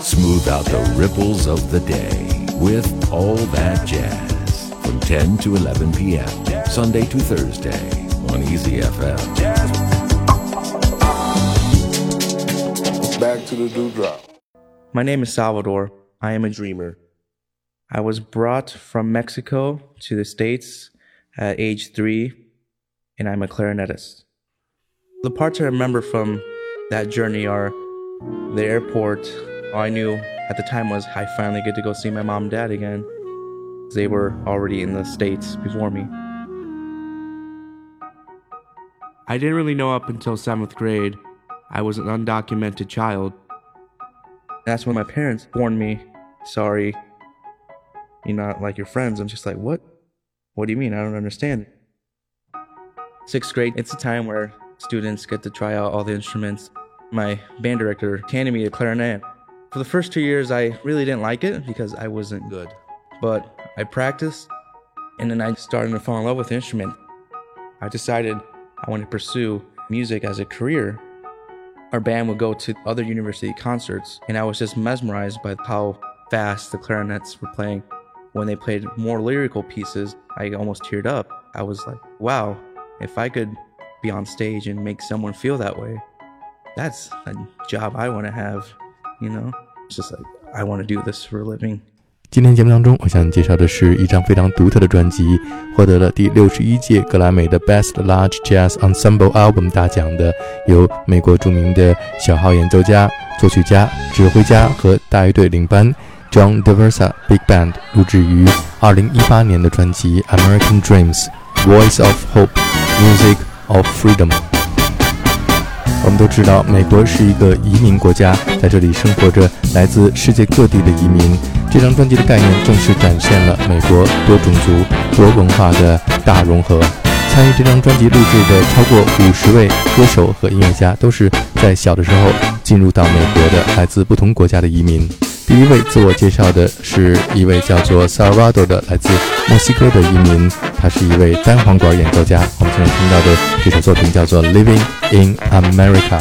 Smooth out the ripples of the day with All That Jazz from 10 to 11 p.m. Sunday to Thursday on Easy FM. Back to the dewdrop. My name is Salvador. I am a dreamer. I was brought from Mexico to the States at age three, and I'm a clarinetist. The parts I remember from that journey are the airport. All I knew at the time was I finally get to go see my mom and dad again. They were already in the States before me. I didn't really know up until seventh grade I was an undocumented child. That's when my parents warned me, sorry, you're not like your friends. I'm just like, what? What do you mean? I don't understand. Sixth grade, it's a time where students get to try out all the instruments. My band director handed me a clarinet. For the first two years, I really didn't like it because I wasn't good. But I practiced, and then I started to fall in love with the instrument. I decided I wanted to pursue music as a career. Our band would go to other university concerts, and I was just mesmerized by how fast the clarinets were playing. When they played more lyrical pieces, I almost teared up. I was like, wow, if I could be on stage and make someone feel that way, that's a job I want to have, you know? It's just like, I want to do this for a living. 今天节目当中，我想介绍的是一张非常独特的专辑，获得了第六十一届格莱美的 Best Large Jazz Ensemble Album 大奖的，由美国著名的小号演奏家、作曲家、指挥家和大乐队领班 John Daversa Big Band 录制于二零一八年的专辑《American Dreams: Voice of Hope, Music of Freedom》。我们都知道，美国是一个移民国家，在这里生活着来自世界各地的移民。这张专辑的概念正是展现了美国多种族、多文化的大融合。参与这张专辑录制的超过五十位歌手和音乐家，都是在小的时候进入到美国的来自不同国家的移民。第一位自我介绍的是一位叫做 Salvado 的来自墨西哥的移民，他是一位单簧管演奏家。我们现在听到的这首作品叫做《Living in America》。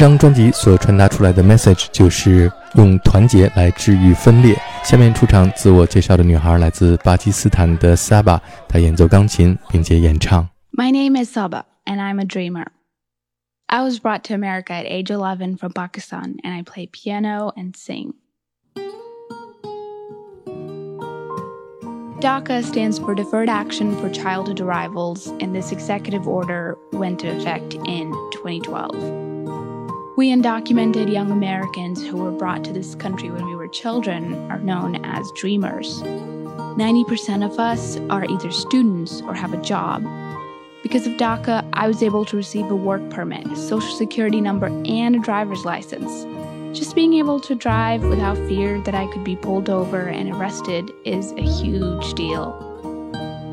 张专辑所传达出来的 message 就是用团结来治愈分裂。下面出场自我介绍的女孩来自巴基斯坦的 Saba，她演奏钢琴并且演唱。My name is Saba, and I'm a dreamer. I was brought to America at age 11 from Pakistan, and I play piano and sing. DACA stands for Deferred Action for Childhood Arrivals, and this executive order went into effect in 2012. We undocumented young Americans who were brought to this country when we were children are known as dreamers. 90% of us are either students or have a job. Because of DACA, I was able to receive a work permit, a social security number, and a driver's license. Just being able to drive without fear that I could be pulled over and arrested is a huge deal.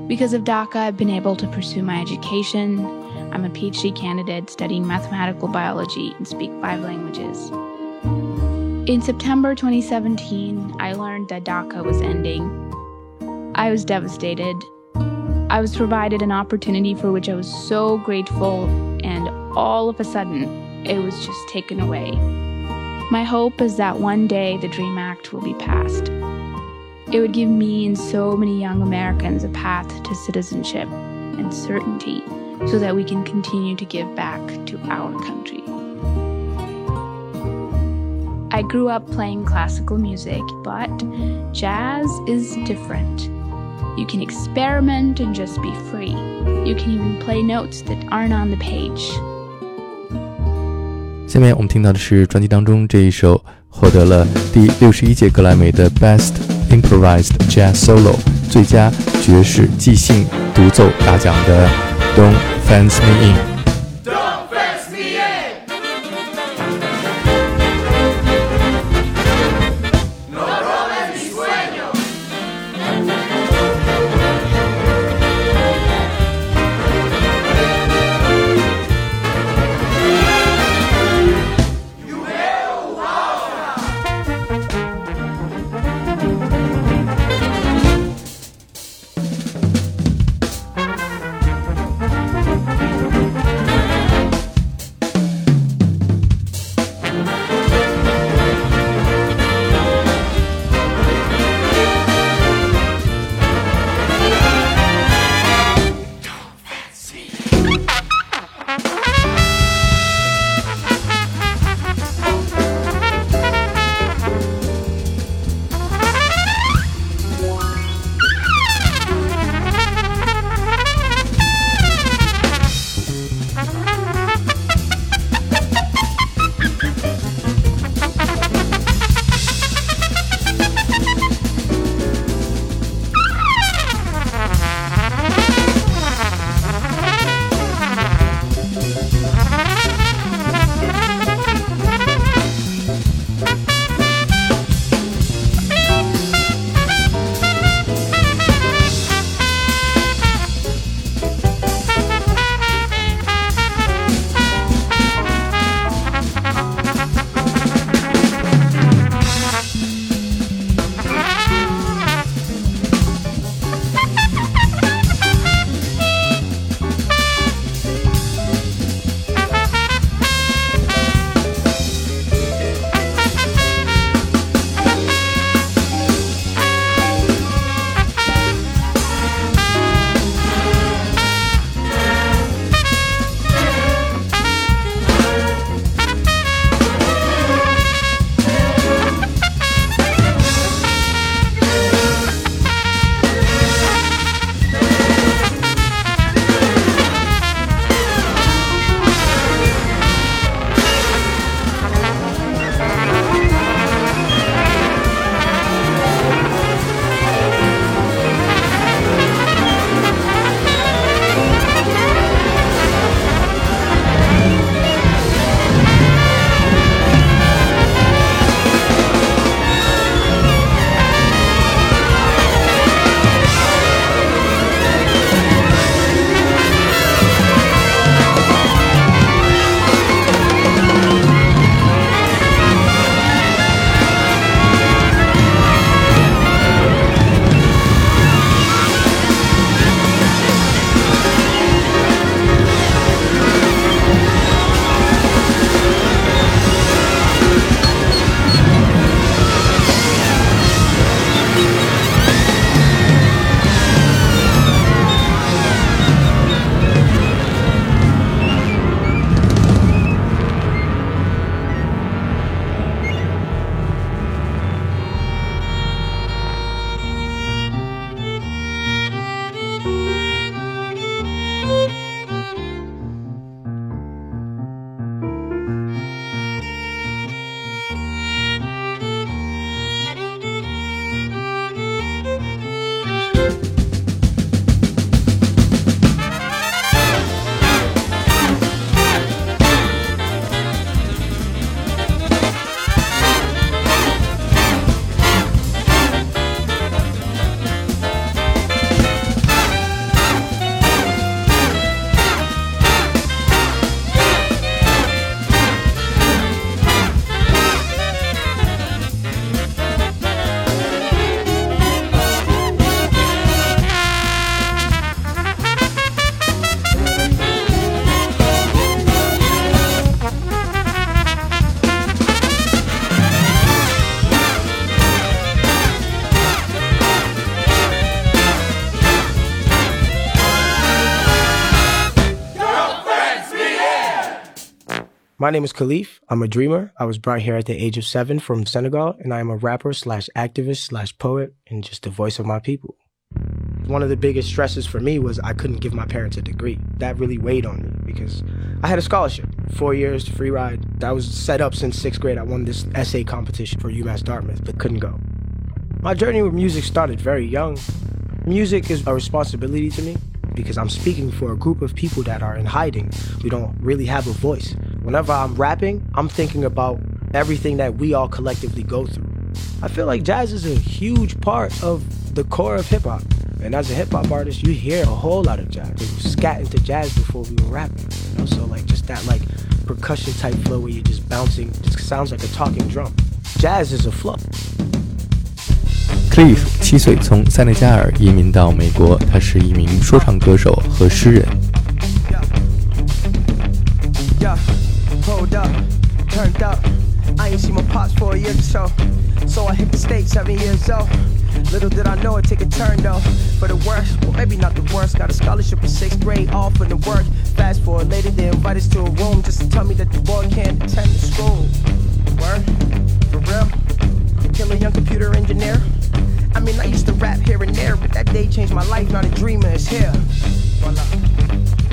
Because of DACA, I've been able to pursue my education. I'm a PhD candidate studying mathematical biology and speak five languages. In September 2017, I learned that DACA was ending. I was devastated. I was provided an opportunity for which I was so grateful, and all of a sudden, it was just taken away. My hope is that one day the DREAM Act will be passed. It would give me and so many young Americans a path to citizenship and certainty so that we can continue to give back to our country. I grew up playing classical music, but jazz is different. You can experiment and just be free. You can even play notes that aren't on the page. 下面我们听到的是专辑当中这一首获得了第六十一届格莱美的 Best Improvised Jazz Solo 最佳爵士即兴独奏大奖的 Don't Fence Me In。My name is Khalif. I'm a dreamer. I was brought here at the age of seven from Senegal, and I am a rapper slash activist slash poet and just the voice of my people. One of the biggest stresses for me was I couldn't give my parents a degree. That really weighed on me because I had a scholarship, four years to free ride. That was set up since sixth grade. I won this essay competition for UMass Dartmouth, but couldn't go. My journey with music started very young. Music is a responsibility to me because I'm speaking for a group of people that are in hiding. We don't really have a voice. Whenever I'm rapping, I'm thinking about everything that we all collectively go through. I feel like jazz is a huge part of the core of hip hop. And as a hip hop artist, you hear a whole lot of jazz. We scat into jazz before we were rapping. You know, so like just that like percussion type flow where you're just bouncing, just sounds like a talking drum. Jazz is a flow. Cliff 七岁从塞内加尔移民到美国，他是一名说唱歌手和诗人。 I ain't seen my pops for a year or so. So I hit the States seven years old. Little did I know it'd take a turn though. For the worst, well maybe not the worst. Got a scholarship in sixth grade, all for the work. Fast forward later, they invite us to a room just to tell me that the boy can't attend the school. Word? For real? Kill a young computer engineer? I mean, I used to rap here and there, but that day changed my life. Now the dreamer is here. Voila.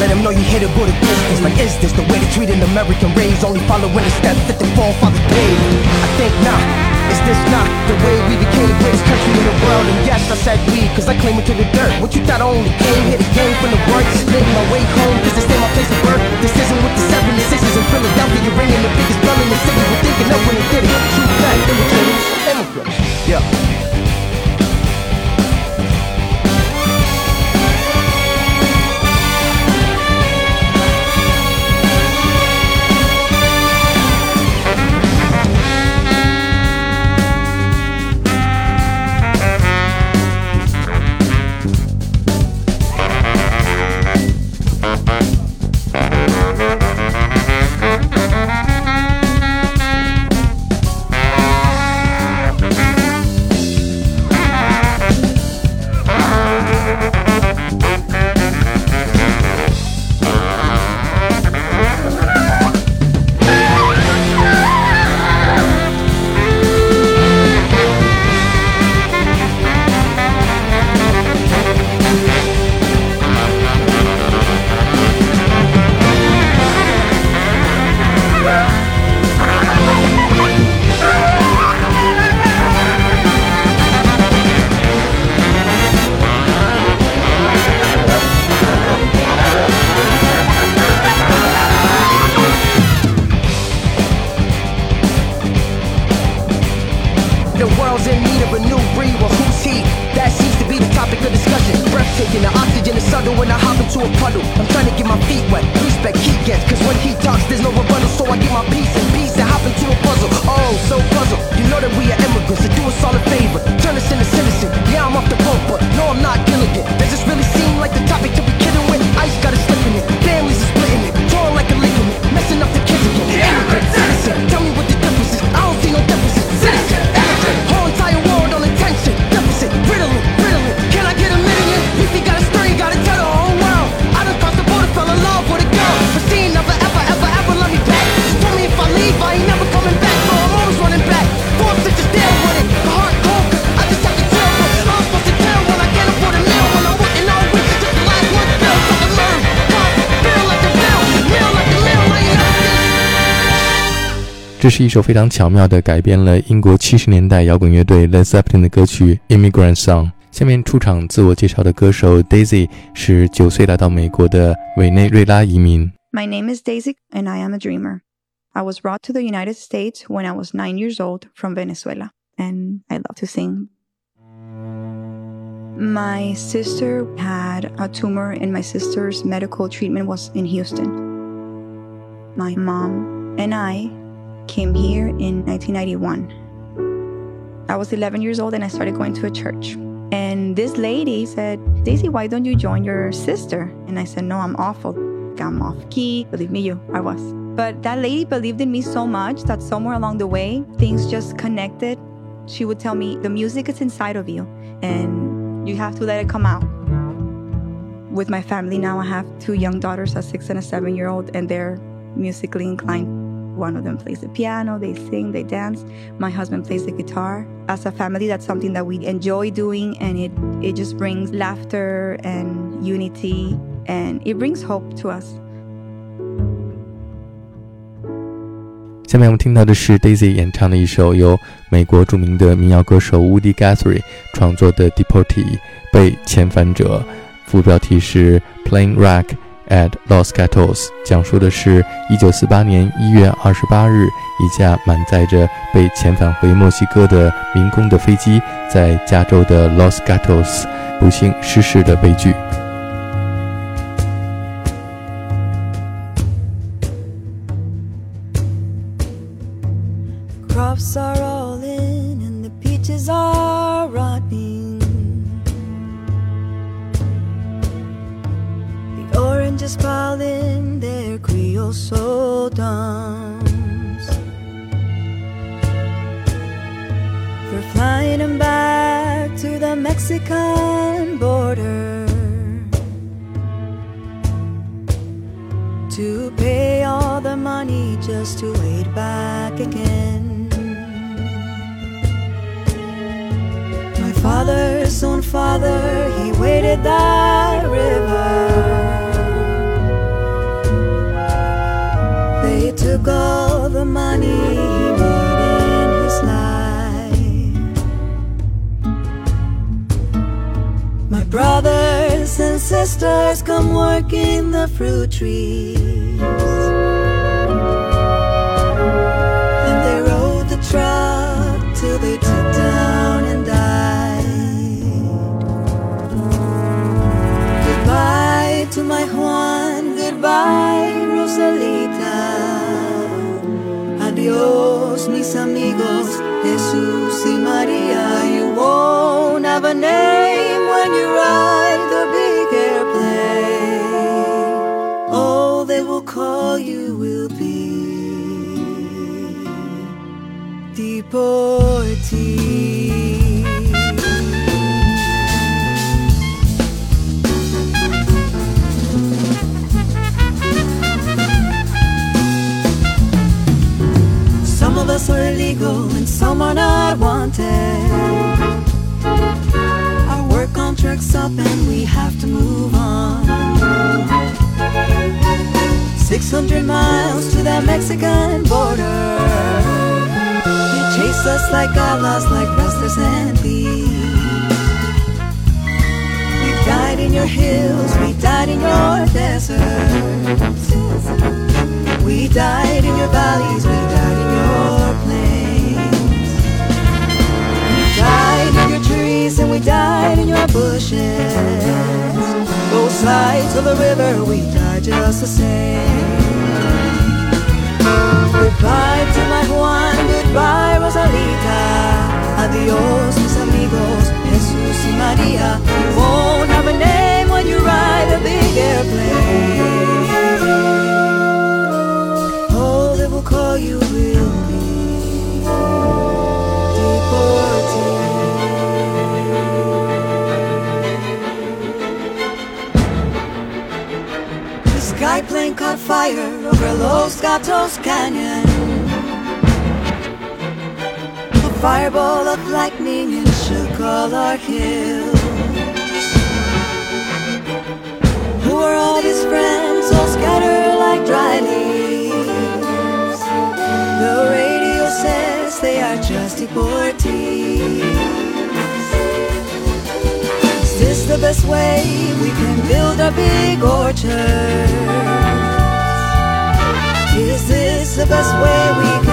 Let them know you hit it with distance. Like, is this the way to treat an American race? Only following the steps that the forefathers paved. I think not. Is this not the way we became the greatest country in the world? And yes, I said we, cause I claim it to the dirt. What you thought I only came here to gain from the work? Making my way home, cause this ain't my place of birth. This isn't with the 76ers in Philadelphia. You're ringing the biggest bell in the city. We're thinking up when they did it. True fact, imitators, immigrants. Yeah. taking the oxygen is subtle when I hop into a puddle. I'm trying to get my feet wet. Respect he gets, cause when he talks, there's no rebuttal. So I get my piece and peace and hop into a puzzle. Oh, so puzzled. You know that we are immigrants, so do us all a favor. Turn us into citizens. Yeah, I'm off the boat, but no, I'm not Gilligan. This really 这是一首非常巧妙的改编了英国七十年代摇滚乐队 Led Zeppelin 的歌曲《Immigrant Song》。下面出场自我介绍的歌手 Daisy 是九岁来到美国的委内瑞拉移民。My name is Daisy and I am a dreamer. I was brought to the United States when I was nine years old from Venezuela, and I love to sing. My sister had a tumor, and my sister's medical treatment was in Houston. My mom and I came here in 1991. I was 11 years old and I started going to a church. And this lady said, Daisy, why don't you join your sister? And I said, No, I'm awful. I'm off key. Believe me, you, I was. But that lady believed in me so much that somewhere along the way, things just connected. She would tell me, The music is inside of you and you have to let it come out. With my family now, I have two young daughters, a six and a seven year old, and they're musically inclined. One of them plays the piano, they sing, they dance. My husband plays the guitar. As a family, that's something that we enjoy doing and it, it just brings laughter and unity and it brings hope to us. 下面我们听到的是 Daisy 演唱的一首由美国著名的民谣歌手 Woody Guthrie 创作的《Deportee》，被遣返者，副标题是 Plane Wreck。At Los Gatos，讲述的是1948年1月28日，一架满载着被遣返回墨西哥的民工的飞机在加州的 Los Gatos 不幸失事的悲剧。To pay all the money just to wait back again. My father's own father, he waded that river. Sisters come work in the fruit trees. And they rode the truck till they took down and died. Goodbye to my Juan, goodbye Rosalita. Adios, mis amigos, Jesus y Maria. You won't have a name call you will be deportee. Some of us are illegal and some are not wanted. Our work contract's up and we have to move on. 600 miles to the Mexican border. They chase us like outlaws, like restless and thieves. We died in your hills, we died in your deserts. We died in your valleys, we died in your plains. We died in your trees and we died in your bushes. Both sides of the river, we died just the same. Goodbye to my Juan, goodbye Rosalita. Adios, mis amigos, Jesus y Maria. You won't have a name when you ride a big airplane. Gatos Canyon. A fireball of lightning and shook all our hills. Who are all these friends all scattered like dry leaves? The radio says they are just deportees. Is this the best way we can build a big orchard? The best way we